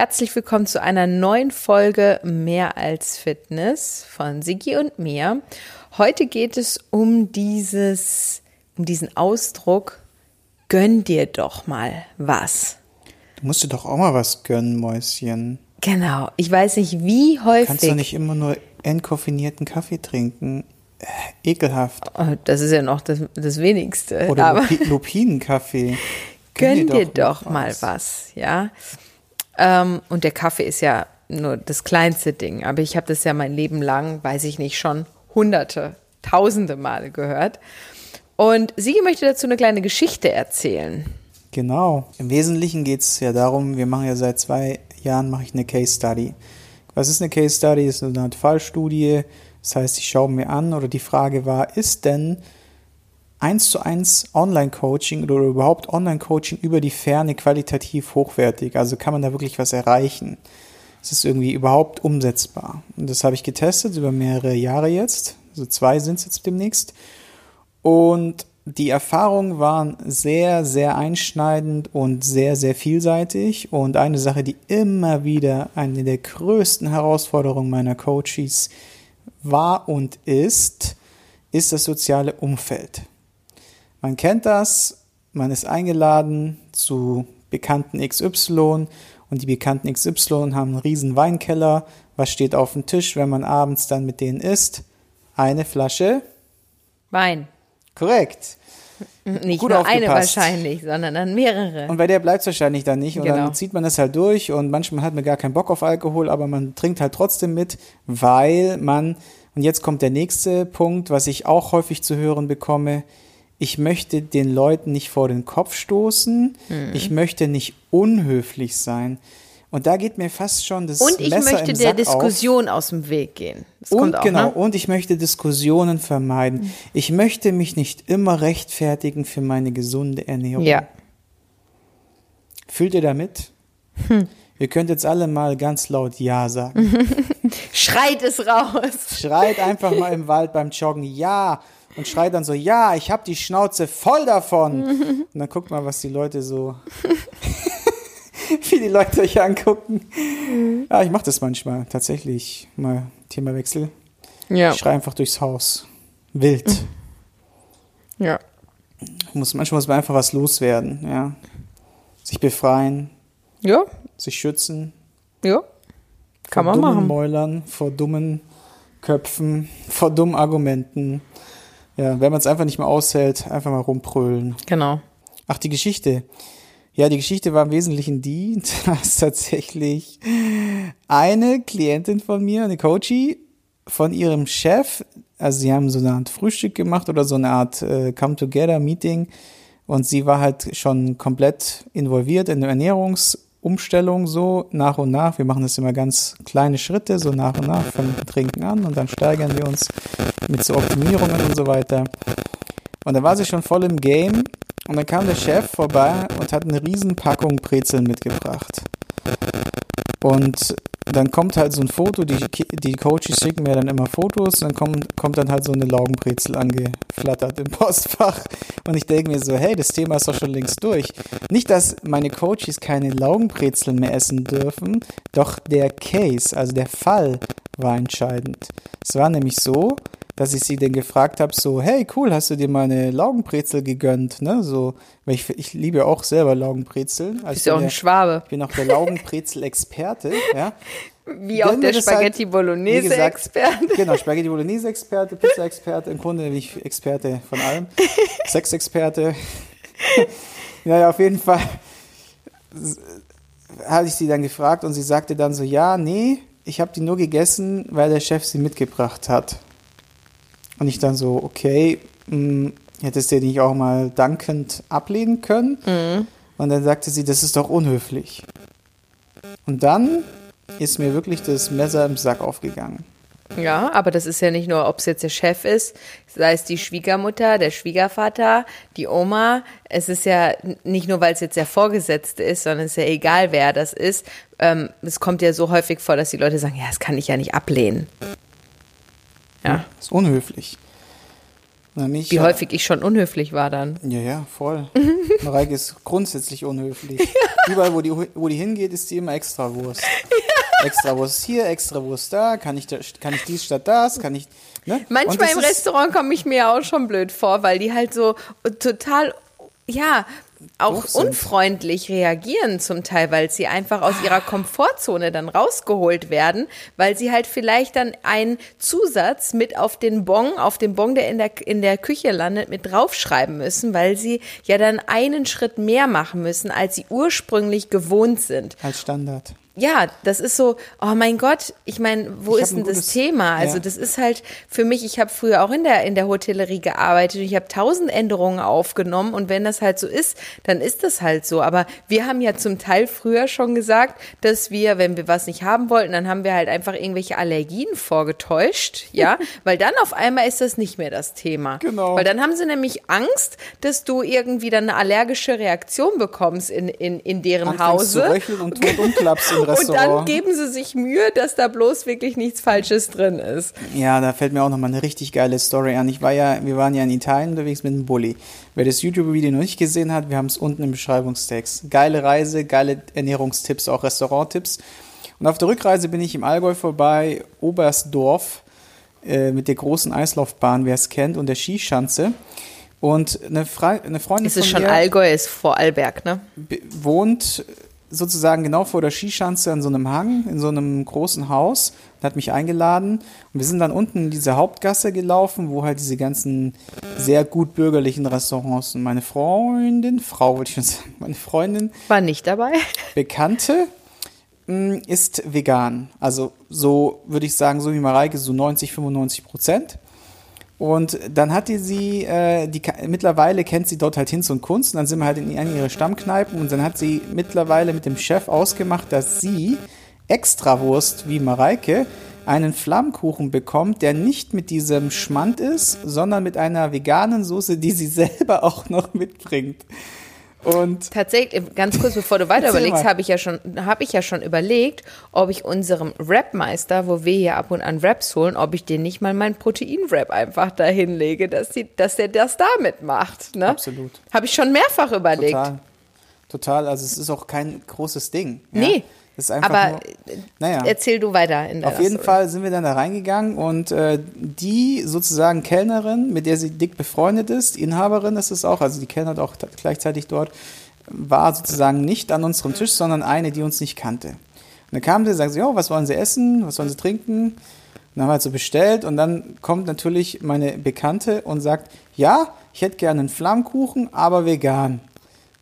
Herzlich willkommen zu einer neuen Folge Mehr als Fitness von Sigi und mir. Heute geht es um dieses, um diesen Ausdruck, gönn dir doch mal was. Du musst dir doch auch mal was gönnen, Mäuschen. Genau. Ich weiß nicht, wie häufig. Kannst du nicht immer nur entkoffinierten Kaffee trinken? Äh, ekelhaft. Oh, das ist ja noch das, das Wenigste. Oder Lupinenkaffee. gönn dir doch, mal was, ja. Ähm, und der Kaffee ist ja nur das kleinste Ding. Aber ich habe das ja mein Leben lang, weiß ich nicht, schon hunderte, tausende Male gehört. Und Sigi möchte dazu eine kleine Geschichte erzählen. Genau. Im Wesentlichen geht es ja darum, wir machen ja seit zwei Jahren mache ich eine Case Study. Was ist eine Case Study? Das ist eine Art Fallstudie. Das heißt, ich schaue mir an oder die Frage war, ist denn eins zu eins Online-Coaching oder überhaupt Online-Coaching über die Ferne qualitativ hochwertig? Also kann man da wirklich was erreichen? Ist es irgendwie überhaupt umsetzbar? Und das habe ich getestet über mehrere Jahre jetzt. Also zwei sind es jetzt demnächst. Und die Erfahrungen waren sehr, sehr einschneidend und sehr, sehr vielseitig. Und eine Sache, die immer wieder eine der größten Herausforderungen meiner Coaches war und ist, ist das soziale Umfeld. Man kennt das, man ist eingeladen zu Bekannten XY und die Bekannten XY haben einen riesen Weinkeller. Was steht auf dem Tisch, wenn man abends dann mit denen isst? Eine Flasche Wein. Korrekt. Nicht Gut nur eine aufgepasst. wahrscheinlich, sondern dann mehrere. Und bei der bleibt es wahrscheinlich dann nicht. Und Genau. dann zieht man das halt durch und manchmal hat man gar keinen Bock auf Alkohol, aber man trinkt halt trotzdem mit, weil man, und jetzt kommt der nächste Punkt, was ich auch häufig zu hören bekomme, ich möchte den Leuten nicht vor den Kopf stoßen, Hm. ich möchte nicht unhöflich sein. Und da geht mir fast schon das Und ich Messer möchte im der Sack Diskussion aus dem Weg gehen. Das auf. kommt Und auch, genau, ne? und ich möchte Diskussionen vermeiden. Ich möchte mich nicht immer rechtfertigen für meine gesunde Ernährung. Ja. Fühlt ihr damit? Hm. Ihr könnt jetzt alle mal ganz laut Ja sagen. Schreit es raus. Schreit einfach mal im Wald beim Joggen Ja und schreit dann so Ja, ich hab die Schnauze voll davon. Und dann guckt mal, was die Leute so, wie die Leute euch angucken. Ja, ich mache das manchmal tatsächlich. Mal Themawechsel. Ja. Ich schrei einfach durchs Haus. Wild. Ja. Muss, manchmal muss man einfach was loswerden. Ja. Sich befreien, Ja. sich schützen. Ja. Kann vor man dummen machen. Mäulern, vor dummen Köpfen, vor dummen Argumenten. Ja, wenn man es einfach nicht mehr aushält, einfach mal rumprölen. Genau. Ach, die Geschichte. Ja, die Geschichte war im Wesentlichen die, dass tatsächlich eine Klientin von mir, eine Coachie, von ihrem Chef, also sie haben so eine Art Frühstück gemacht oder so eine Art äh, Come-Together-Meeting und sie war halt schon komplett involviert in eine Ernährungsumstellung so nach und nach. Wir machen das immer ganz kleine Schritte, so nach und nach, dem Trinken an und dann steigern wir uns mit so Optimierungen und so weiter. Und da war sie schon voll im Game und dann kam der Chef vorbei und hat eine riesen Packung Brezeln mitgebracht. Und dann kommt halt so ein Foto, die, die Coaches schicken mir dann immer Fotos dann kommt, kommt dann halt so eine Laugenbrezel angeflattert im Postfach. Und ich denke mir so, hey, das Thema ist doch schon längst durch. Nicht, dass meine Coaches keine Laugenbrezeln mehr essen dürfen, doch der Case, also der Fall war entscheidend. Es war nämlich so, dass ich sie dann gefragt habe, so, hey, cool, hast du dir mal eine Laugenbrezel gegönnt, ne? So, weil ich, ich liebe auch selber Laugenbrezeln. Also Bist ja auch ich bin ein der- Schwabe. ich bin auch der Laugenbrezel-Experte, ja. Wie auch der halt, Spaghetti wie Bolognese gesagt, Experte. Genau, Spaghetti Bolognese-Experte, Pizza-Experte, im Grunde bin ich Experte von allem. Sex-Experte. naja, auf jeden Fall hatte ich sie dann gefragt und sie sagte dann so, ja, nee, ich habe die nur gegessen, weil der Chef sie mitgebracht hat. Und ich dann so, okay, mh, hättest du nicht auch mal dankend ablehnen können? Und dann sagte sie, das ist doch unhöflich. Und dann ist mir wirklich das Messer im Sack aufgegangen. Ja, aber das ist ja nicht nur, ob es jetzt der Chef ist, sei es die Schwiegermutter, der Schwiegervater, die Oma. Es ist ja nicht nur, weil es jetzt der Vorgesetzte ist, sondern es ist ja egal, wer das ist. Ähm, es kommt ja so häufig vor, dass die Leute sagen, ja, das kann ich ja nicht ablehnen. Ja. Das ist unhöflich. Na, mich, Wie ja, häufig ich schon unhöflich war dann. Ja, ja, voll. Mareike ist grundsätzlich unhöflich. Überall, wo die, wo die hingeht, ist die immer Extrawurst. Extrawurst hier, Extrawurst da, kann ich, da, kann ich dies statt das, kann ich. Ne? Manchmal im Restaurant komme ich mir auch schon blöd vor, weil die halt so total, ja, auch sind. unfreundlich reagieren zum Teil, weil sie einfach aus ihrer Komfortzone dann rausgeholt werden, weil sie halt vielleicht dann einen Zusatz mit auf den Bon, auf den Bon, der in der, in der Küche landet, mit draufschreiben müssen, weil sie ja dann einen Schritt mehr machen müssen, als sie ursprünglich gewohnt sind. Als Standard. Ja, das ist so, oh mein Gott, ich meine, wo Ich ist denn das gutes- Thema? Also ja. das ist halt für mich, ich habe früher auch in der in der Hotellerie gearbeitet und ich habe tausend Änderungen aufgenommen und wenn das halt so ist, dann ist das halt so. Aber wir haben ja zum Teil früher schon gesagt, dass wir, wenn wir was nicht haben wollten, dann haben wir halt einfach irgendwelche Allergien vorgetäuscht, ja, weil dann auf einmal ist das nicht mehr das Thema. Genau. Weil dann haben sie nämlich Angst, dass du irgendwie dann eine allergische Reaktion bekommst in in in deren Anfängst Hause. zu röcheln und umklappst im Und dann Restaurant. geben sie sich Mühe, dass da bloß wirklich nichts Falsches drin ist. Ja, da fällt mir auch nochmal eine richtig geile Story an. Ich war ja, wir waren ja in Italien unterwegs mit einem Bulli. Wer das YouTube-Video noch nicht gesehen hat, wir haben es unten im Beschreibungstext. Geile Reise, geile Ernährungstipps, auch Restauranttipps. Und auf der Rückreise bin ich im Allgäu vorbei, Oberstdorf, äh, mit der großen Eislaufbahn, wer es kennt, und der Skischanze. Und eine, Fre eine Freundin Ist es von schon mir Allgäu, ist vor Allberg, ne? wohnt sozusagen genau vor der Skischanze an so einem Hang, in so einem großen Haus und hat mich eingeladen. Und wir sind dann unten in diese Hauptgasse gelaufen, wo halt diese ganzen sehr gut bürgerlichen Restaurants und meine Freundin, Frau würde ich schon sagen, meine Freundin, War nicht dabei. Bekannte, mh, ist vegan. Also so würde ich sagen, so wie Mareike, so 90, 95 Prozent. Und dann hatte sie, äh, die, mittlerweile kennt sie dort halt Hinz und Kunst. Und dann sind wir halt in eine ihrer Stammkneipen. Und dann hat sie mittlerweile mit dem Chef ausgemacht, dass sie Extrawurst wie Mareike einen Flammkuchen bekommt, der nicht mit diesem Schmand ist, sondern mit einer veganen Soße, die sie selber auch noch mitbringt. Und Tatsächlich, ganz kurz bevor du weiter überlegst, habe ich ja schon, habe ich ja schon überlegt, ob ich unserem Rapmeister, wo wir hier ab und an Raps holen, ob ich den nicht mal meinen Protein-Rap einfach dahin lege, dass, die, dass der das damit macht. Ne? Absolut. Habe ich schon mehrfach überlegt. Total. Total. Also es ist auch kein großes Ding. Ja? Nee. Das ist einfach Aber nur, äh, naja. erzähl du weiter. In Auf jeden Story. Fall sind wir dann da reingegangen und äh, die sozusagen Kellnerin, mit der sie dick befreundet ist, Inhaberin ist es auch, also die kellnert auch gleichzeitig dort, war sozusagen nicht an unserem Tisch, sondern eine, die uns nicht kannte. Und dann kam sie und sagte, jo, was wollen Sie essen, was wollen Sie trinken? Und dann haben wir halt so bestellt und dann kommt natürlich meine Bekannte und sagt, ja, ich hätte gerne einen Flammkuchen, aber vegan.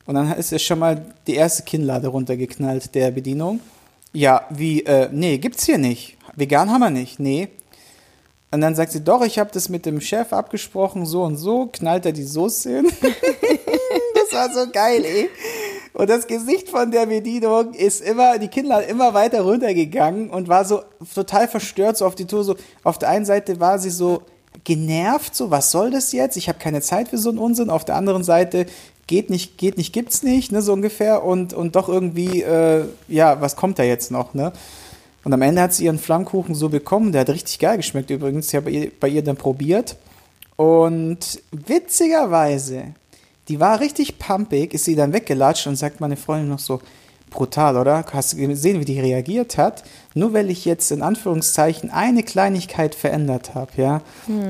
Und dann ist ja schon mal die erste Kinnlade runtergeknallt der Bedienung. Ja, wie, äh, nee, gibt's hier nicht. Vegan haben wir nicht, nee. Und dann sagt sie, doch, ich habe das mit dem Chef abgesprochen, so und so, knallt er die Soße hin. das war so geil, ey. Und das Gesicht von der Bedienung ist immer, die Kinnlade immer weiter runtergegangen und war so total verstört, so auf die Tour, so, auf der einen Seite war sie so genervt, so, was soll das jetzt? Ich habe keine Zeit für so einen Unsinn. Auf der anderen Seite, geht nicht, geht nicht, gibt's nicht, ne, so ungefähr. Und, und doch irgendwie, äh, ja, was kommt da jetzt noch, ne? Und am Ende hat sie ihren Flammkuchen so bekommen. Der hat richtig geil geschmeckt übrigens. Ich habe bei ihr, bei ihr dann probiert. Und witzigerweise, die war richtig pumpig, ist sie dann weggelatscht und sagt meine Freundin noch so, brutal, oder? Hast du gesehen, wie die reagiert hat? Nur weil ich jetzt in Anführungszeichen eine Kleinigkeit verändert habe, ja,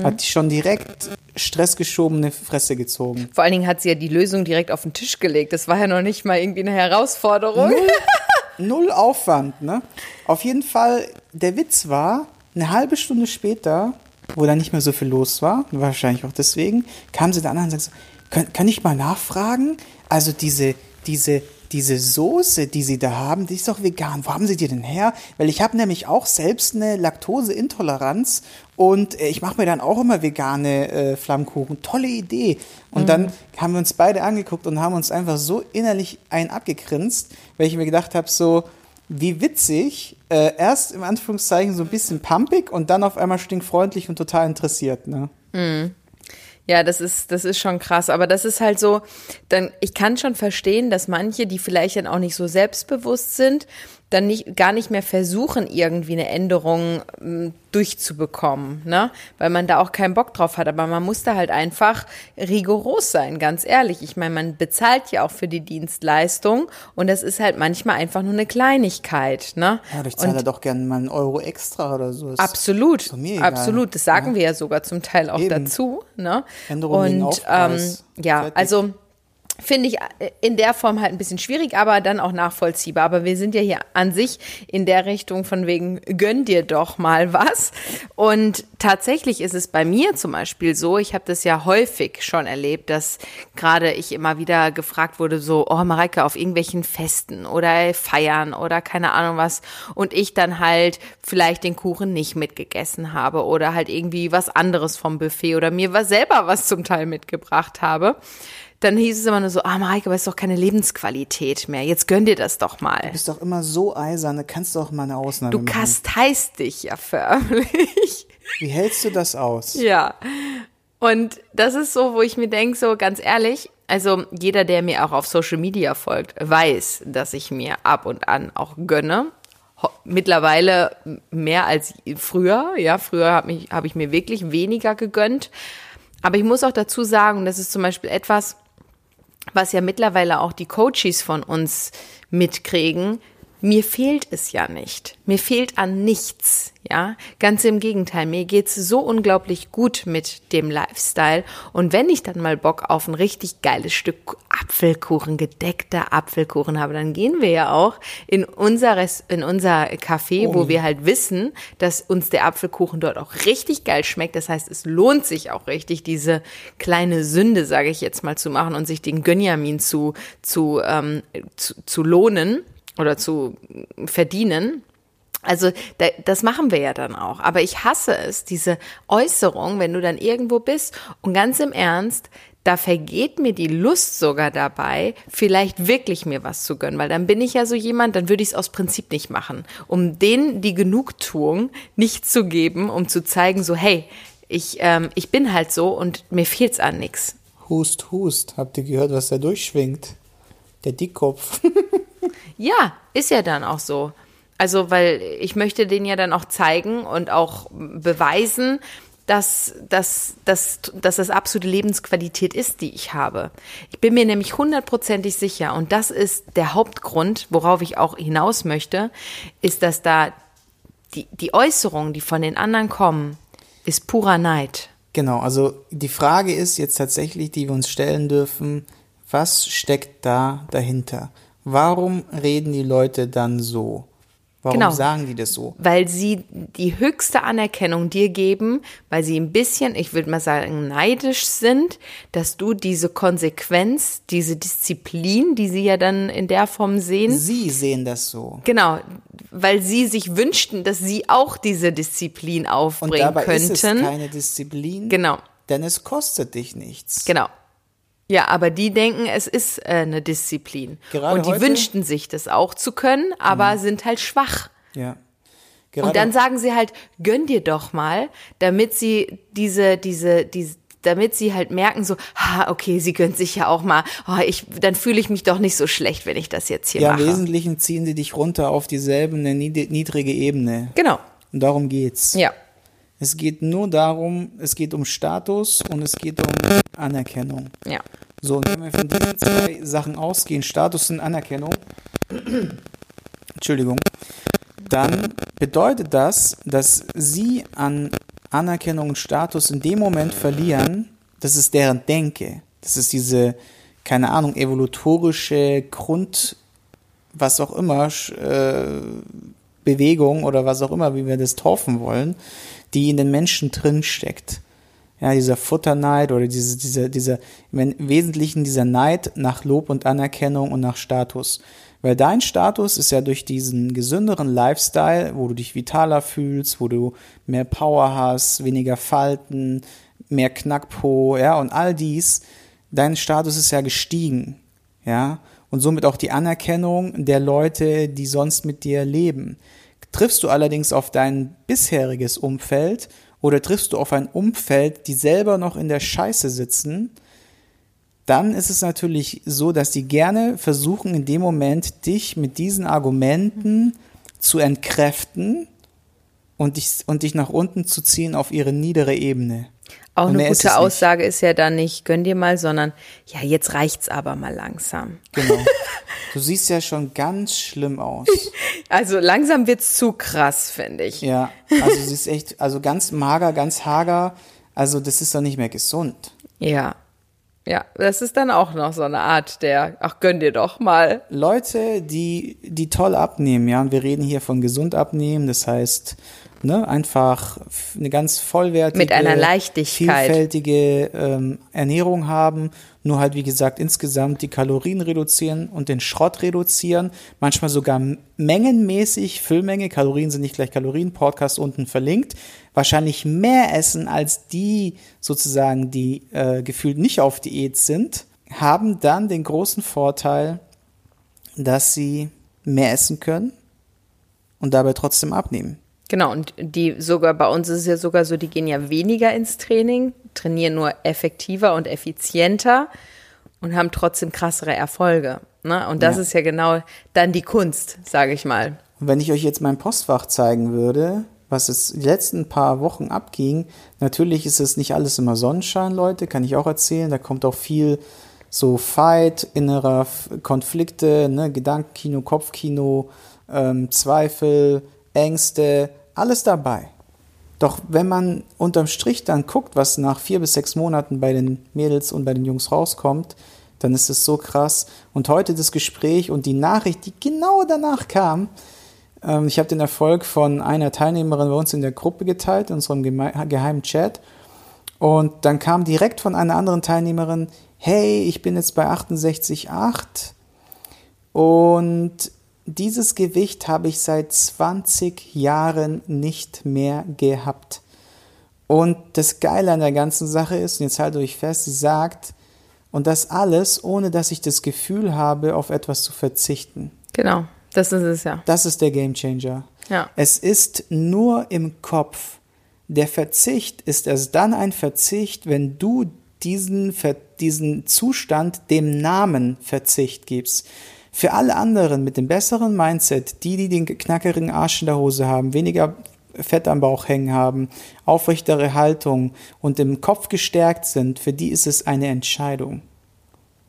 hat die schon direkt stressgeschobene Fresse gezogen. Vor allen Dingen hat sie ja die Lösung direkt auf den Tisch gelegt. Das war ja noch nicht mal irgendwie eine Herausforderung. Null Aufwand, ne? Auf jeden Fall, der Witz war, eine halbe Stunde später, wo da nicht mehr so viel los war, wahrscheinlich auch deswegen, kam sie dann an und sagte, kann, kann ich mal nachfragen? Also diese, diese, diese Soße, die Sie da haben, die ist doch vegan. Wo haben Sie die denn her? Weil ich habe nämlich auch selbst eine Laktoseintoleranz und äh, ich mache mir dann auch immer vegane äh, Flammkuchen. Tolle Idee. Und dann haben wir uns beide angeguckt und haben uns einfach so innerlich einen abgegrinst, weil ich mir gedacht habe, so, wie witzig, äh, erst im Anführungszeichen so ein bisschen pumpig und dann auf einmal stinkfreundlich und total interessiert, ne? Ja, das ist, das ist schon krass. Aber das ist halt so, dann, ich kann schon verstehen, dass manche, die vielleicht dann auch nicht so selbstbewusst sind, dann nicht, gar nicht mehr versuchen, irgendwie eine Änderung ähm, durchzubekommen, ne? Weil man da auch keinen Bock drauf hat. Aber man muss da halt einfach rigoros sein, ganz ehrlich. Ich meine, man bezahlt ja auch für die Dienstleistung und das ist halt manchmal einfach nur eine Kleinigkeit, ne? Ja, ich zahle doch gerne mal einen Euro extra oder so. Ist absolut, absolut. Das sagen ja. wir ja sogar zum Teil auch Eben. dazu, ne? Änderungen und ähm, ja, Fertig. also finde ich äh, in der Form halt ein bisschen schwierig, aber dann auch nachvollziehbar. Aber wir sind ja hier an sich in der Richtung von wegen, gönn dir doch mal was. Und tatsächlich ist es bei mir zum Beispiel so, ich habe das ja häufig schon erlebt, dass gerade ich immer wieder gefragt wurde, so, oh Mareike, auf irgendwelchen Festen oder Feiern oder keine Ahnung was. Und ich dann halt vielleicht den Kuchen nicht mitgegessen habe oder halt irgendwie was anderes vom Buffet oder mir selber was zum Teil mitgebracht habe dann hieß es immer nur so, ah, Mareike, aber ist doch keine Lebensqualität mehr. Jetzt gönn dir das doch mal. Du bist doch immer so eisern, da kannst du auch mal eine Ausnahme du machen. Du kasteist dich ja förmlich. Wie hältst du das aus? Ja. Und das ist so, wo ich mir denke, so ganz ehrlich, also jeder, der mir auch auf Social Media folgt, weiß, dass ich mir ab und an auch gönne. Mittlerweile mehr als früher. Ja, früher habe ich, hab ich mir wirklich weniger gegönnt. Aber ich muss auch dazu sagen, das ist zum Beispiel etwas, was ja mittlerweile auch die Coaches von uns mitkriegen, mir fehlt es ja nicht. Mir fehlt an nichts, ja. Ganz im Gegenteil, mir geht's so unglaublich gut mit dem Lifestyle. Und wenn ich dann mal Bock auf ein richtig geiles Stück Apfelkuchen, gedeckter Apfelkuchen habe, dann gehen wir ja auch in unser, in unser Café, oh. wo wir halt wissen, dass uns der Apfelkuchen dort auch richtig geil schmeckt. Das heißt, es lohnt sich auch richtig, diese kleine Sünde, sage ich jetzt mal, zu machen und sich den Gönjamin zu, zu, ähm, zu, zu lohnen oder zu verdienen. Also das machen wir ja dann auch. Aber ich hasse es, diese Äußerung, wenn du dann irgendwo bist und ganz im Ernst, da vergeht mir die Lust sogar dabei, vielleicht wirklich mir was zu gönnen, weil dann bin ich ja so jemand, dann würde ich es aus Prinzip nicht machen, um denen die Genugtuung nicht zu geben, um zu zeigen, so hey, ich, ähm, ich bin halt so und mir fehlt's an nix. Hust, hust. Habt ihr gehört, was da durchschwingt? Der Dickkopf. Ja, ist ja dann auch so. Also, weil ich möchte den ja dann auch zeigen und auch beweisen, dass, dass, dass, dass das absolute Lebensqualität ist, die ich habe. Ich bin mir nämlich hundertprozentig sicher, und das ist der Hauptgrund, worauf ich auch hinaus möchte, ist, dass da die, die Äußerungen, die von den anderen kommen, ist purer Neid. Genau, also die Frage ist jetzt tatsächlich, die wir uns stellen dürfen, was steckt da dahinter? Warum reden die Leute dann so? Warum genau. sagen die das so? Weil sie die höchste Anerkennung dir geben, weil sie ein bisschen, ich würde mal sagen, neidisch sind, dass du diese Konsequenz, diese Disziplin, die sie ja dann in der Form sehen. Sie sehen das so. Genau, weil sie sich wünschten, dass sie auch diese Disziplin aufbringen Und dabei könnten. Ist es keine Disziplin. Genau. Denn es kostet dich nichts. Genau. Ja, aber die denken, es ist äh, eine Disziplin. Gerade und die heute? wünschten sich das auch zu können, aber mhm. sind halt schwach. Ja. Gerade und dann sagen sie halt, gönn dir doch mal, damit sie diese, diese, diese, damit sie halt merken so, ha, okay, sie gönnt sich ja auch mal, oh, ich, dann fühle ich mich doch nicht so schlecht, wenn ich das jetzt hier ja, mache. Ja, im Wesentlichen ziehen sie dich runter auf dieselbe, niedrige Ebene. Genau. Und darum geht's. Ja. Es geht nur darum, es geht um Status und es geht um Anerkennung. Ja. So, und wenn wir von diesen zwei Sachen ausgehen, Status und Anerkennung, Entschuldigung, dann bedeutet das, dass sie an Anerkennung und Status in dem Moment verlieren, das ist deren Denke. Das ist diese, keine Ahnung, evolutorische Grund, was auch immer, äh, Bewegung oder was auch immer, wie wir das taufen wollen, die in den Menschen drin steckt. Ja, dieser Futterneid oder diese, dieser, dieser, im Wesentlichen dieser Neid nach Lob und Anerkennung und nach Status. Weil dein Status ist ja durch diesen gesünderen Lifestyle, wo du dich vitaler fühlst, wo du mehr Power hast, weniger Falten, mehr Knackpo, ja, und all dies, dein Status ist ja gestiegen, ja, und somit auch die Anerkennung der Leute, die sonst mit dir leben. Triffst du allerdings auf dein bisheriges Umfeld oder triffst du auf ein Umfeld, die selber noch in der Scheiße sitzen, dann ist es natürlich so, dass die gerne versuchen, in dem Moment dich mit diesen Argumenten zu entkräften und dich, und dich nach unten zu ziehen auf ihre niedere Ebene. Auch Und eine gute es nicht. Aussage ist ja dann nicht, gönn dir mal, sondern ja, jetzt reicht's aber mal langsam. Genau. Du siehst ja schon ganz schlimm aus. Also langsam wird's zu krass, finde ich. Ja, also sie ist echt, also ganz mager, ganz hager. Also das ist doch nicht mehr gesund. Ja. Ja, das ist dann auch noch so eine Art der, ach, gönn dir doch mal. Leute, die, die toll abnehmen, ja, und wir reden hier von gesund abnehmen, das heißt, ne, einfach eine ganz vollwertige, Mit einer Leichtigkeit. vielfältige ähm, Ernährung haben, nur halt, wie gesagt, insgesamt die Kalorien reduzieren und den Schrott reduzieren, manchmal sogar mengenmäßig, Füllmenge, Kalorien sind nicht gleich Kalorien, Podcast unten verlinkt, wahrscheinlich mehr essen als die sozusagen, die äh, gefühlt nicht auf Diät sind, haben dann den großen Vorteil, dass sie mehr essen können und dabei trotzdem abnehmen. Genau, und die sogar bei uns ist es ja sogar so, die gehen ja weniger ins Training, trainieren nur effektiver und effizienter und haben trotzdem krassere Erfolge. Ne? Und das Ja. ist ja genau dann die Kunst, sage ich mal. Und wenn ich euch jetzt mein Postfach zeigen würde, was es die letzten paar Wochen abging, natürlich ist es nicht alles immer Sonnenschein, Leute, kann ich auch erzählen. Da kommt auch viel so Fight, innerer Konflikte, ne, Gedankenkino, Kopfkino, ähm, Zweifel, Ängste, alles dabei. Doch wenn man unterm Strich dann guckt, was nach vier bis sechs Monaten bei den Mädels und bei den Jungs rauskommt, dann ist es so krass. Und heute das Gespräch und die Nachricht, die genau danach kam, ähm, ich habe den Erfolg von einer Teilnehmerin bei uns in der Gruppe geteilt, in unserem geheimen Chat. Und dann kam direkt von einer anderen Teilnehmerin, hey, ich bin jetzt bei 68,8 und dieses Gewicht habe ich seit 20 Jahren nicht mehr gehabt. Und das Geile an der ganzen Sache ist, und jetzt haltet euch fest, sie sagt, und das alles, ohne dass ich das Gefühl habe, auf etwas zu verzichten. Genau, das ist es ja. Das ist der Gamechanger. Ja. Es ist nur im Kopf. Der Verzicht ist erst dann ein Verzicht, wenn du diesen, diesen Zustand dem Namen Verzicht gibst. Für alle anderen mit dem besseren Mindset, die, die den knackerigen Arsch in der Hose haben, weniger Fett am Bauch hängen haben, aufrechtere Haltung und im Kopf gestärkt sind, für die ist es eine Entscheidung.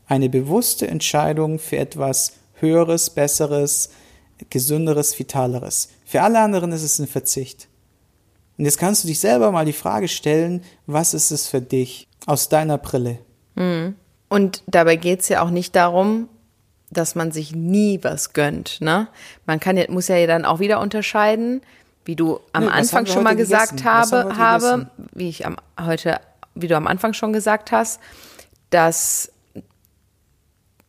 Eine bewusste Entscheidung für etwas Höheres, Besseres, Gesünderes, Vitaleres. Für alle anderen ist es ein Verzicht. Und jetzt kannst du dich selber mal die Frage stellen, was ist es für dich aus deiner Brille? Und dabei geht's ja auch nicht darum, dass man sich nie was gönnt. Ne? Man kann muss ja dann auch wieder unterscheiden, wie du am Nee, Anfang schon mal gesagt gegessen? Habe, habe wie ich am, heute, wie du am Anfang schon gesagt hast, dass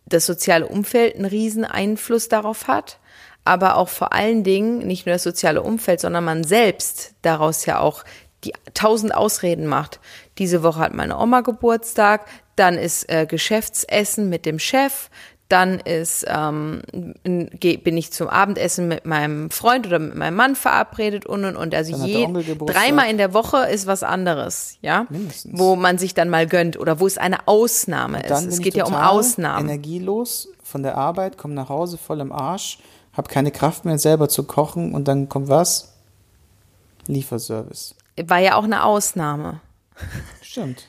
das soziale Umfeld einen riesen Einfluss darauf hat, aber auch vor allen Dingen nicht nur das soziale Umfeld, sondern man selbst daraus ja auch die tausend Ausreden macht. Diese Woche hat meine Oma Geburtstag, dann ist äh, Geschäftsessen mit dem Chef, dann ist ähm, bin ich zum Abendessen mit meinem Freund oder mit meinem Mann verabredet und und und also je, dreimal in der Woche ist was anderes, ja, Mindestens. wo man sich dann mal gönnt oder wo es eine Ausnahme ist. Es geht ja um Ausnahmen. Energielos von der Arbeit, komme nach Hause voll im Arsch, habe keine Kraft mehr selber zu kochen und dann kommt was? Lieferservice. war ja auch eine Ausnahme. Stimmt.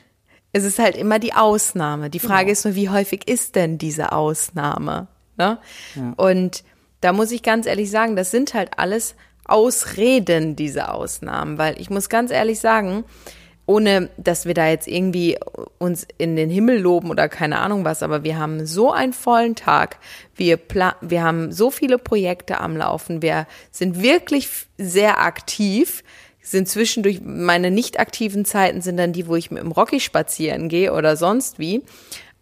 Es ist halt immer die Ausnahme. Die Frage Genau. ist nur, wie häufig ist denn diese Ausnahme? Ne? Ja. Und da muss ich ganz ehrlich sagen, das sind halt alles Ausreden, diese Ausnahmen, weil ich muss ganz ehrlich sagen, ohne dass wir da jetzt irgendwie uns in den Himmel loben oder keine Ahnung was, aber wir haben so einen vollen Tag, wir, wir haben so viele Projekte am Laufen, wir sind wirklich sehr aktiv, sind zwischendurch, meine nicht aktiven Zeiten sind dann die, wo ich mit dem Rocky spazieren gehe oder sonst wie.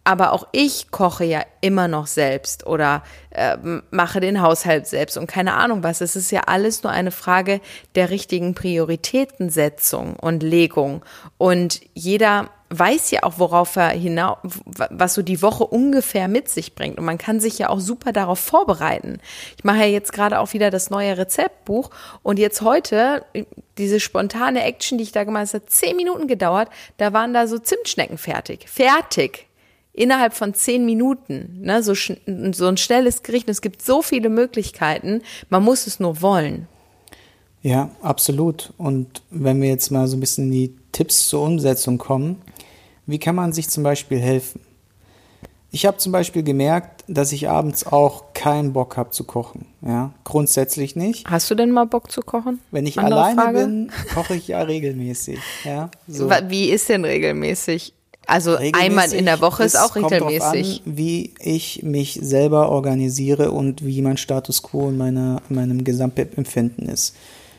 Aber auch ich koche ja immer noch selbst oder äh, mache den Haushalt selbst und keine Ahnung was. Es ist ja alles nur eine Frage der richtigen Prioritätensetzung und Legung. Und jeder weiß ja auch, worauf er hinaus, was so die Woche ungefähr mit sich bringt. Und man kann sich ja auch super darauf vorbereiten. Ich mache ja jetzt gerade auch wieder das neue Rezeptbuch und jetzt heute diese spontane Action, die ich da gemacht habe, hat zehn Minuten gedauert. Da waren da so Zimtschnecken fertig. Fertig. Innerhalb von zehn Minuten, ne, so, so ein schnelles Gericht. Es gibt so viele Möglichkeiten, man muss es nur wollen. Ja, absolut. Und wenn wir jetzt mal so ein bisschen in die Tipps zur Umsetzung kommen, wie kann man sich zum Beispiel helfen? Ich habe zum Beispiel gemerkt, dass ich abends auch keinen Bock habe zu kochen. Ja, grundsätzlich nicht. Hast du denn mal Bock zu kochen? Wenn ich Andere alleine Frage? bin, koche ich ja regelmäßig. Ja, so. Wie ist denn regelmäßig? Also regelmäßig einmal in der Woche ist auch regelmäßig. An, wie ich mich selber organisiere und wie mein Status quo in, meiner, in meinem Gesamtempfinden ist.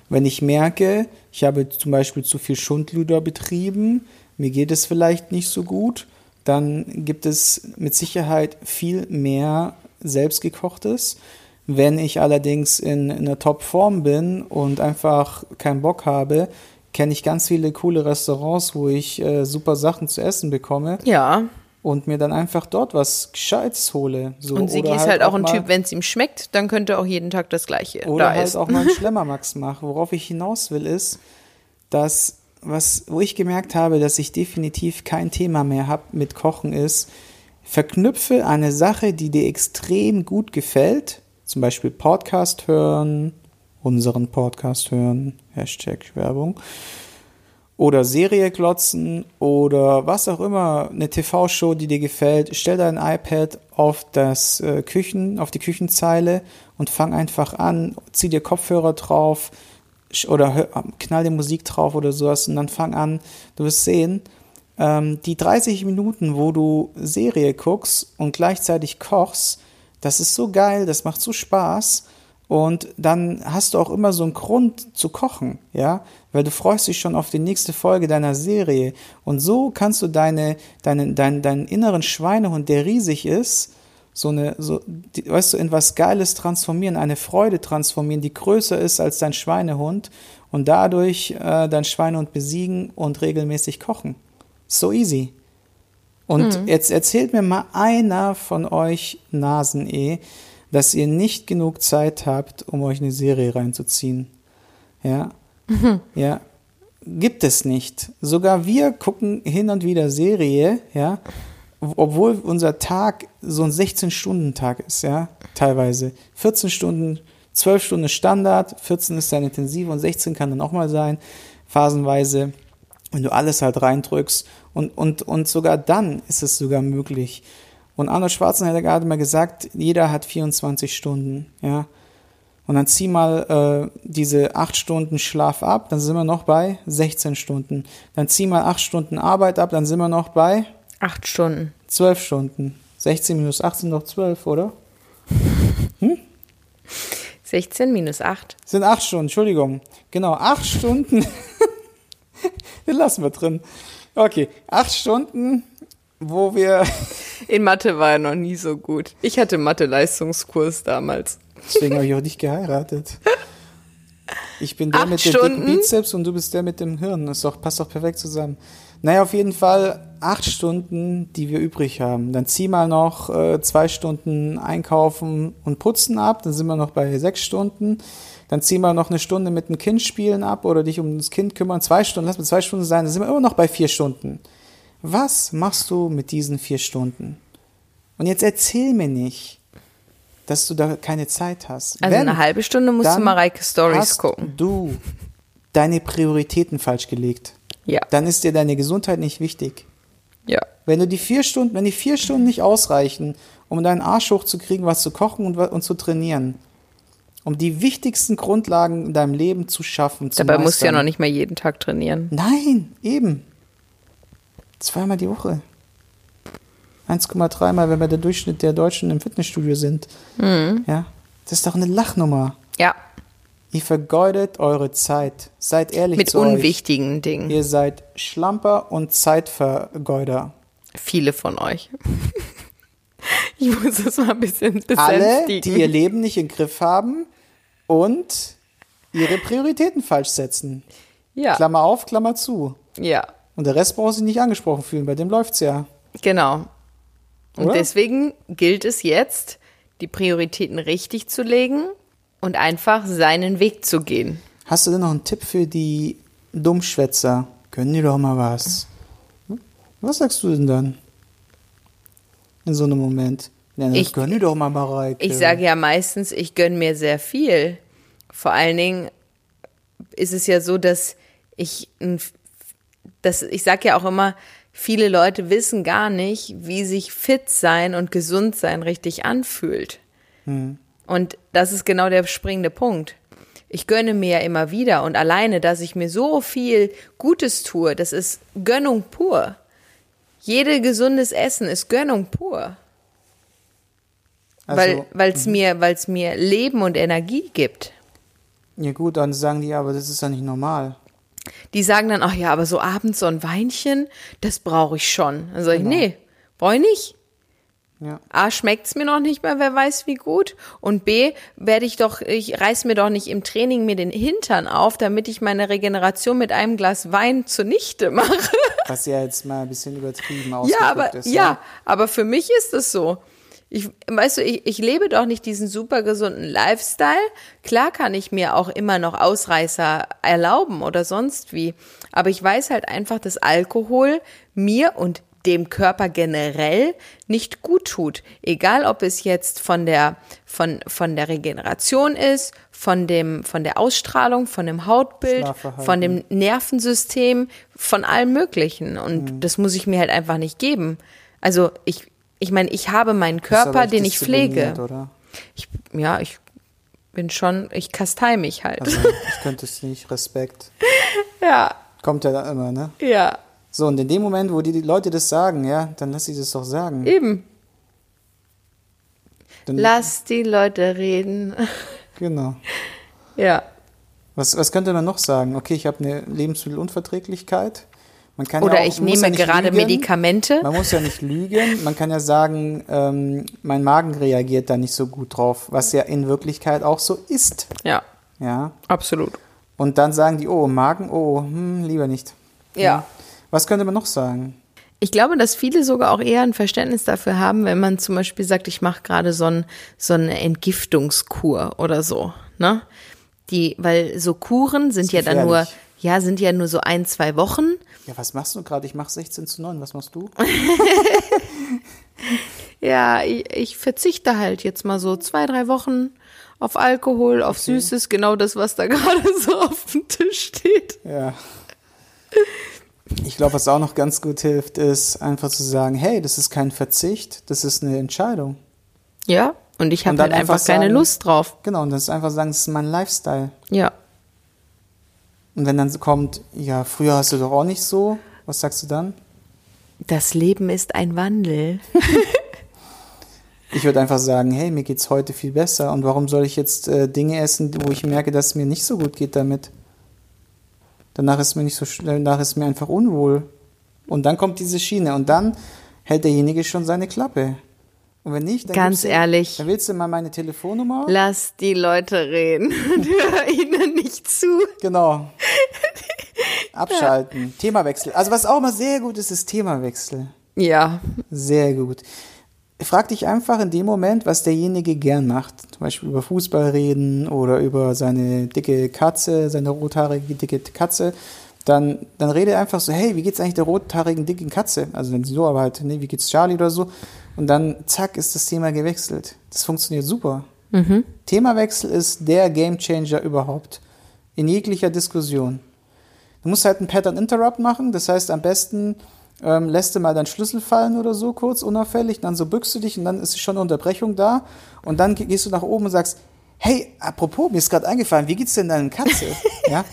Wenn ich merke, ich habe zum Beispiel zu viel Schundluder betrieben, mir geht es vielleicht nicht so gut, dann gibt es mit Sicherheit viel mehr selbstgekochtes. Wenn ich allerdings in, in einer Top-Form bin und einfach keinen Bock habe, kenne ich ganz viele coole Restaurants, wo ich äh, super Sachen zu essen bekomme. Ja. Und mir dann einfach dort was Gescheites hole. So, und Sigi ist halt, halt auch ein Typ, wenn es ihm schmeckt, dann könnte er auch jeden Tag das Gleiche. Oder da halt essen. auch mal einen Schlemmermax machen. Worauf ich hinaus will, ist, dass was, wo ich gemerkt habe, dass ich definitiv kein Thema mehr habe mit Kochen, ist, verknüpfe eine Sache, die dir extrem gut gefällt, zum Beispiel Podcast hören, unseren Podcast hören, Hashtag Werbung, oder Serie glotzen oder was auch immer, eine TV-Show, die dir gefällt, stell dein iPad auf das äh, Küchen, auf die Küchenzeile und fang einfach an, zieh dir Kopfhörer drauf, oder hör, knall die Musik drauf oder sowas und dann fang an, du wirst sehen, ähm, die 30 Minuten, wo du Serie guckst und gleichzeitig kochst, das ist so geil, das macht so Spaß und dann hast du auch immer so einen Grund zu kochen, ja, weil du freust dich schon auf die nächste Folge deiner Serie und so kannst du deine, deine, deinen, deinen inneren Schweinehund, der riesig ist, so eine, so, die, weißt du, in was Geiles transformieren, eine Freude transformieren, die größer ist als dein Schweinehund und dadurch äh, dein Schweinehund besiegen und regelmäßig kochen. So easy. Und mhm. jetzt erzählt mir mal einer von euch Nasen eh, dass ihr nicht genug Zeit habt, um euch eine Serie reinzuziehen. Ja. Mhm. Ja. Gibt es nicht. Sogar wir gucken hin und wieder Serie, ja obwohl unser Tag so ein 16-Stunden-Tag ist, ja, teilweise. 14 Stunden, 12 Stunden Standard, 14 ist dann intensiv und 16 kann dann auch mal sein, phasenweise, wenn du alles halt reindrückst. Und, und, und sogar dann ist es sogar möglich. Und Arnold Schwarzenegger hat mal gesagt, jeder hat 24 Stunden, ja. Und dann zieh mal äh, diese 8 Stunden Schlaf ab, dann sind wir noch bei 16 Stunden. Dann zieh mal 8 Stunden Arbeit ab, dann sind wir noch bei Acht Stunden. Zwölf Stunden. 16 minus 8 sind noch zwölf, oder? Hm? 16 minus 8. Sind acht Stunden, Entschuldigung. Genau, acht Stunden. Den lassen wir drin. Okay, acht Stunden, wo wir. In Mathe war er noch nie so gut. Ich hatte Mathe-Leistungskurs damals. Deswegen habe ich auch nicht geheiratet. Ich bin der acht mit dem dicken Bizeps und du bist der mit dem Hirn. Das doch, passt doch perfekt zusammen. Naja, auf jeden Fall acht Stunden, die wir übrig haben. Dann zieh mal noch äh, zwei Stunden einkaufen und putzen ab, dann sind wir noch bei sechs Stunden. Dann zieh mal noch eine Stunde mit dem Kind spielen ab oder dich um das Kind kümmern. Zwei Stunden, lass mal zwei Stunden sein, dann sind wir immer noch bei vier Stunden. Was machst du mit diesen vier Stunden? Und jetzt erzähl mir nicht, dass du da keine Zeit hast. Also Wenn, eine halbe Stunde musst du Mareike Stories hast gucken. Du deine Prioritäten falsch gelegt. Ja. Dann ist dir deine Gesundheit nicht wichtig. Ja. Wenn du die vier Stunden, wenn die vier Stunden nicht ausreichen, um deinen Arsch hochzukriegen, was zu kochen und, und zu trainieren, um die wichtigsten Grundlagen in deinem Leben zu schaffen. Zu Dabei meistern. musst du ja noch nicht mal jeden Tag trainieren. Nein, eben. Zweimal die Woche. 1,3 Mal, wenn wir der Durchschnitt der Deutschen im Fitnessstudio sind. Mhm. Ja, das ist doch eine Lachnummer. Ja. Ihr vergeudet eure Zeit. Seid ehrlich Mit zu unwichtigen euch. Dingen. Ihr seid Schlamper und Zeitvergeuder. Viele von euch. ich muss das mal ein bisschen besänftigen. Alle, die ihr Leben nicht im Griff haben und ihre Prioritäten falsch setzen. Ja. Klammer auf, Klammer zu. Ja. Und der Rest braucht sich nicht angesprochen fühlen, bei dem läuft's ja. Genau. Und Oder? deswegen gilt es jetzt, die Prioritäten richtig zu legen und einfach seinen Weg zu gehen. Hast du denn noch einen Tipp für die Dummschwätzer? Können die doch mal was? Was sagst du denn dann? in so einem Moment? Ja, Ich- gönn dir doch mal, Mareike. Ich sage ja meistens, ich gönne mir sehr viel. Vor allen Dingen ist es ja so, dass ich, ein- dass ich sage ja auch immer, viele Leute wissen gar nicht, wie sich fit sein und gesund sein richtig anfühlt. Und das ist genau der springende Punkt. Ich gönne mir ja immer wieder und alleine, dass ich mir so viel Gutes tue, das ist Gönnung pur. Jede gesundes Essen ist Gönnung pur weil Also, weil's mir weil's mir Leben und Energie gibt. ja gut, dann sagen die, aber das ist ja nicht normal. Die sagen dann, ach ja, aber so abends so ein Weinchen, das brauche ich schon. Dann sage ich, nee, brauche ich nicht. Ja. A, schmeckt's mir noch nicht mehr, wer weiß wie gut. Und B, werde ich doch, ich reiß mir doch nicht im Training mir den Hintern auf, damit ich meine Regeneration mit einem Glas Wein zunichte mache. Was ja jetzt mal ein bisschen übertrieben Ja, ausgedrückt aber ist. ja, aber für mich ist es so. Ich, weißt du, ich, ich lebe doch nicht diesen super gesunden Lifestyle. Klar kann ich mir auch immer noch Ausreißer erlauben oder sonst wie. Aber ich weiß halt einfach, dass Alkohol mir und dem Körper generell nicht gut tut. Egal, ob es jetzt von der, von, von der Regeneration ist, von dem, von der Ausstrahlung, von dem Hautbild, von dem Nervensystem, von allem Möglichen. Und Mhm. das muss ich mir halt einfach nicht geben. Also ich, ich meine, ich habe meinen Körper, den ich pflege. Oder? Ich, ja, ich bin schon, ich kastei mich halt. Also, ich könnte es nicht. Respekt. ja, Kommt ja da immer, ne? ja, So, und in dem Moment, wo die, die Leute das sagen, ja, dann lass sie das doch sagen. eben. Dann, Lass die Leute reden. Genau. ja. Was, was könnte man noch sagen? Okay, ich habe eine Lebensmittelunverträglichkeit. Man kann Oder ja auch, ich nehme ja gerade lügen. Medikamente. Man muss ja nicht lügen. Man kann ja sagen, ähm, mein Magen reagiert da nicht so gut drauf, was ja in Wirklichkeit auch so ist. Ja, Ja. absolut. Und dann sagen die, oh, Magen, oh, hm, lieber nicht. Ja. Was könnte man noch sagen? Ich glaube, dass viele sogar auch eher ein Verständnis dafür haben, wenn man zum Beispiel sagt, ich mache gerade so, ein, so eine Entgiftungskur oder so. Ne? Die, weil so Kuren sind ja dann nur, ja, sind ja nur so ein, zwei Wochen. Ja, was machst du gerade? Ich mache 16 zu 9. Was machst du? Ja, ich, ich verzichte halt jetzt mal so zwei, drei Wochen auf Alkohol, auf Süßes, genau das, was da gerade so auf dem Tisch steht. Ja. Ich glaube, was auch noch ganz gut hilft, ist einfach zu sagen, hey, das ist kein Verzicht, das ist eine Entscheidung. Ja, und ich habe dann halt einfach, einfach keine sagen- Lust drauf. Genau, und das ist einfach sagen, das ist mein Lifestyle. Ja. Und wenn dann so kommt, ja, früher hast du doch auch nicht so, was sagst du dann? Das Leben ist ein Wandel. Ich würde einfach sagen, hey, mir geht's heute viel besser und warum soll ich jetzt äh, Dinge essen, wo ich merke, dass es mir nicht so gut geht damit? Danach ist mir nicht so schnell, danach ist mir einfach unwohl. Und dann kommt diese Schiene und dann hält derjenige schon seine Klappe. Und wenn nicht, dann Ganz du, ehrlich. Dann willst du mal meine Telefonnummer? Lass die Leute reden und hör ihnen nicht zu. Genau. Abschalten. Themawechsel. Also was auch mal sehr gut ist, ist Themawechsel. Ja, Sehr gut. Frag dich einfach in dem Moment, was derjenige gern macht. Zum Beispiel über Fußball reden oder über seine dicke Katze, seine rothaarige dicke Katze. Dann, dann rede einfach so, hey, wie geht's eigentlich der rothaarigen dicken Katze? Also wenn sie so, aber halt, nee, wie geht's Charlie oder so? Und dann, zack, ist das Thema gewechselt. Das funktioniert super. Themawechsel ist der Gamechanger überhaupt. In jeglicher Diskussion. Du musst halt einen Pattern Interrupt machen, das heißt am besten ähm, lässt du mal deinen Schlüssel fallen oder so kurz, unauffällig, dann so bückst du dich und dann ist schon eine Unterbrechung da und dann ge- gehst du nach oben und sagst, hey, apropos, mir ist gerade eingefallen, wie geht's denn deinem Katze? ja?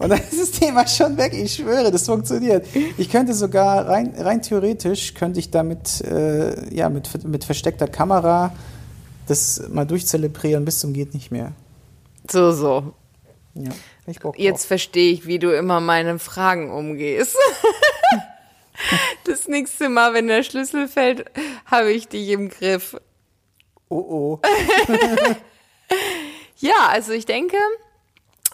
Und dann ist das Thema schon weg, ich schwöre, das funktioniert. Ich könnte sogar rein, rein theoretisch, könnte ich damit, äh, ja, mit, mit versteckter Kamera das mal durchzelebrieren bis zum geht nicht mehr. so, so. Ja, ich Bock. Jetzt verstehe ich, wie du immer meine Fragen umgehst. Das nächste Mal, wenn der Schlüssel fällt, habe ich dich im Griff. Oh oh. Ja, also ich denke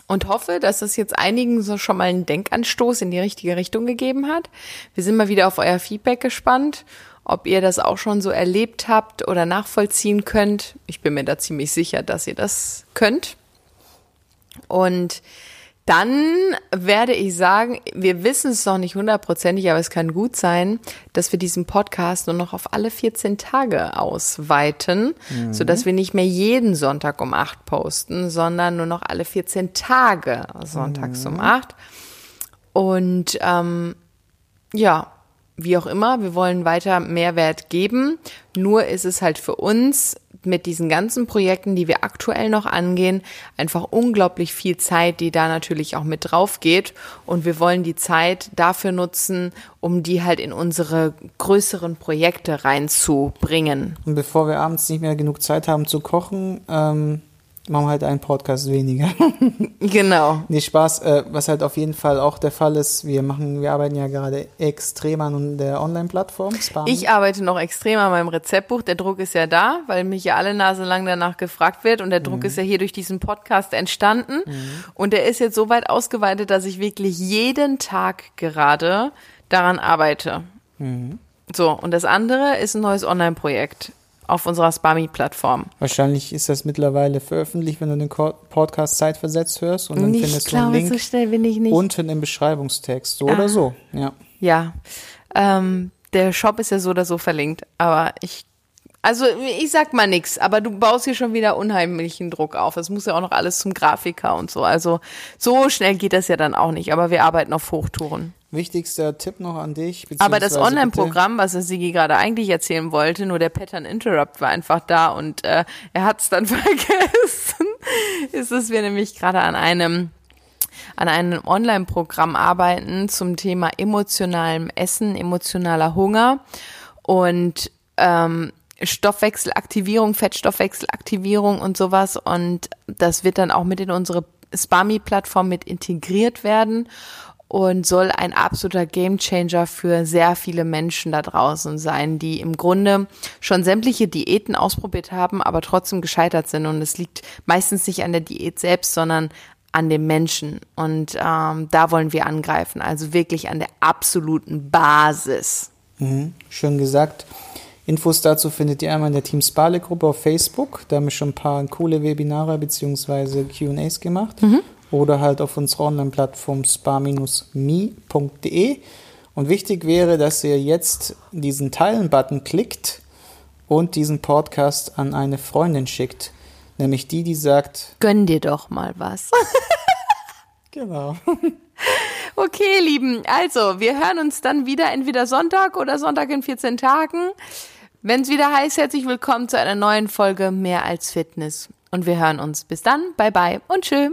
und hoffe, dass es jetzt einigen so schon mal einen Denkanstoß in die richtige Richtung gegeben hat. Wir sind mal wieder auf euer Feedback gespannt, ob ihr das auch schon so erlebt habt oder nachvollziehen könnt. Ich bin mir da ziemlich sicher, dass ihr das könnt. Und Dann werde ich sagen, wir wissen es noch nicht hundertprozentig, aber es kann gut sein, dass wir diesen Podcast nur noch auf alle 14 Tage ausweiten, mhm. sodass wir nicht mehr jeden Sonntag um 8 posten, sondern nur noch alle 14 Tage sonntags mhm. um 8. Und ähm, ja, wie auch immer, wir wollen weiter Mehrwert geben. Nur ist es halt für uns mit diesen ganzen Projekten, die wir aktuell noch angehen, einfach unglaublich viel Zeit, die da natürlich auch mit drauf geht. Und wir wollen die Zeit dafür nutzen, um die halt in unsere größeren Projekte reinzubringen. Und bevor wir abends nicht mehr genug Zeit haben zu kochen, ähm, machen wir halt einen Podcast weniger. genau. Nee, Spaß, äh, was halt auf jeden Fall auch der Fall ist, wir machen, wir arbeiten ja gerade extrem an der Online-Plattform. Ich arbeite noch extrem an meinem Rezeptbuch. Der Druck ist ja da, weil mich ja alle Nase lang danach gefragt wird und der Druck mhm. ist ja hier durch diesen Podcast entstanden mhm. und der ist jetzt so weit ausgeweitet, dass ich wirklich jeden Tag gerade daran arbeite. Mhm. So, und das andere ist ein neues Online-Projekt auf unserer Spami-Plattform. Wahrscheinlich ist das mittlerweile veröffentlicht, wenn du den Podcast zeitversetzt hörst und dann ich findest glaube, du einen Link so schnell bin ich nicht. unten im Beschreibungstext, so ah. oder so. Ja. Ja. Ähm, der Shop ist ja so oder so verlinkt, aber ich also ich sag mal nix, aber du baust hier schon wieder unheimlichen Druck auf. Es muss ja auch noch alles zum Grafiker und so. Also so schnell geht das ja dann auch nicht, aber wir arbeiten auf Hochtouren. Wichtigster Tipp noch an dich. Aber das Online-Programm, was Sigi gerade eigentlich erzählen wollte, nur der Pattern Interrupt war einfach da und äh, er hat es dann vergessen, ist es wir nämlich gerade an einem an einem Online-Programm arbeiten zum Thema emotionalem Essen, emotionaler Hunger und ähm, Stoffwechselaktivierung, Fettstoffwechselaktivierung und sowas. Und das wird dann auch mit in unsere Spami-Plattform mit integriert werden und soll ein absoluter Gamechanger für sehr viele Menschen da draußen sein, die im Grunde schon sämtliche Diäten ausprobiert haben, aber trotzdem gescheitert sind. Und es liegt meistens nicht an der Diät selbst, sondern an dem Menschen. Und ähm, da wollen wir angreifen, also wirklich an der absoluten Basis. Mhm, schön gesagt. Infos dazu findet ihr einmal in der Team Spale Gruppe auf Facebook. Da haben wir schon ein paar coole Webinare bzw. QAs gemacht. Mhm. Oder halt auf unserer Online-Plattform spar-me.de. Und wichtig wäre, dass ihr jetzt diesen Teilen-Button klickt und diesen Podcast an eine Freundin schickt. Nämlich die, die sagt: Gönn dir doch mal was. genau. Okay, Lieben, also wir hören uns dann wieder entweder Sonntag oder Sonntag in 14 Tagen. Wenn es wieder heißt, herzlich willkommen zu einer neuen Folge Mehr als Fitness. Und wir hören uns. Bis dann, bye bye und tschüss.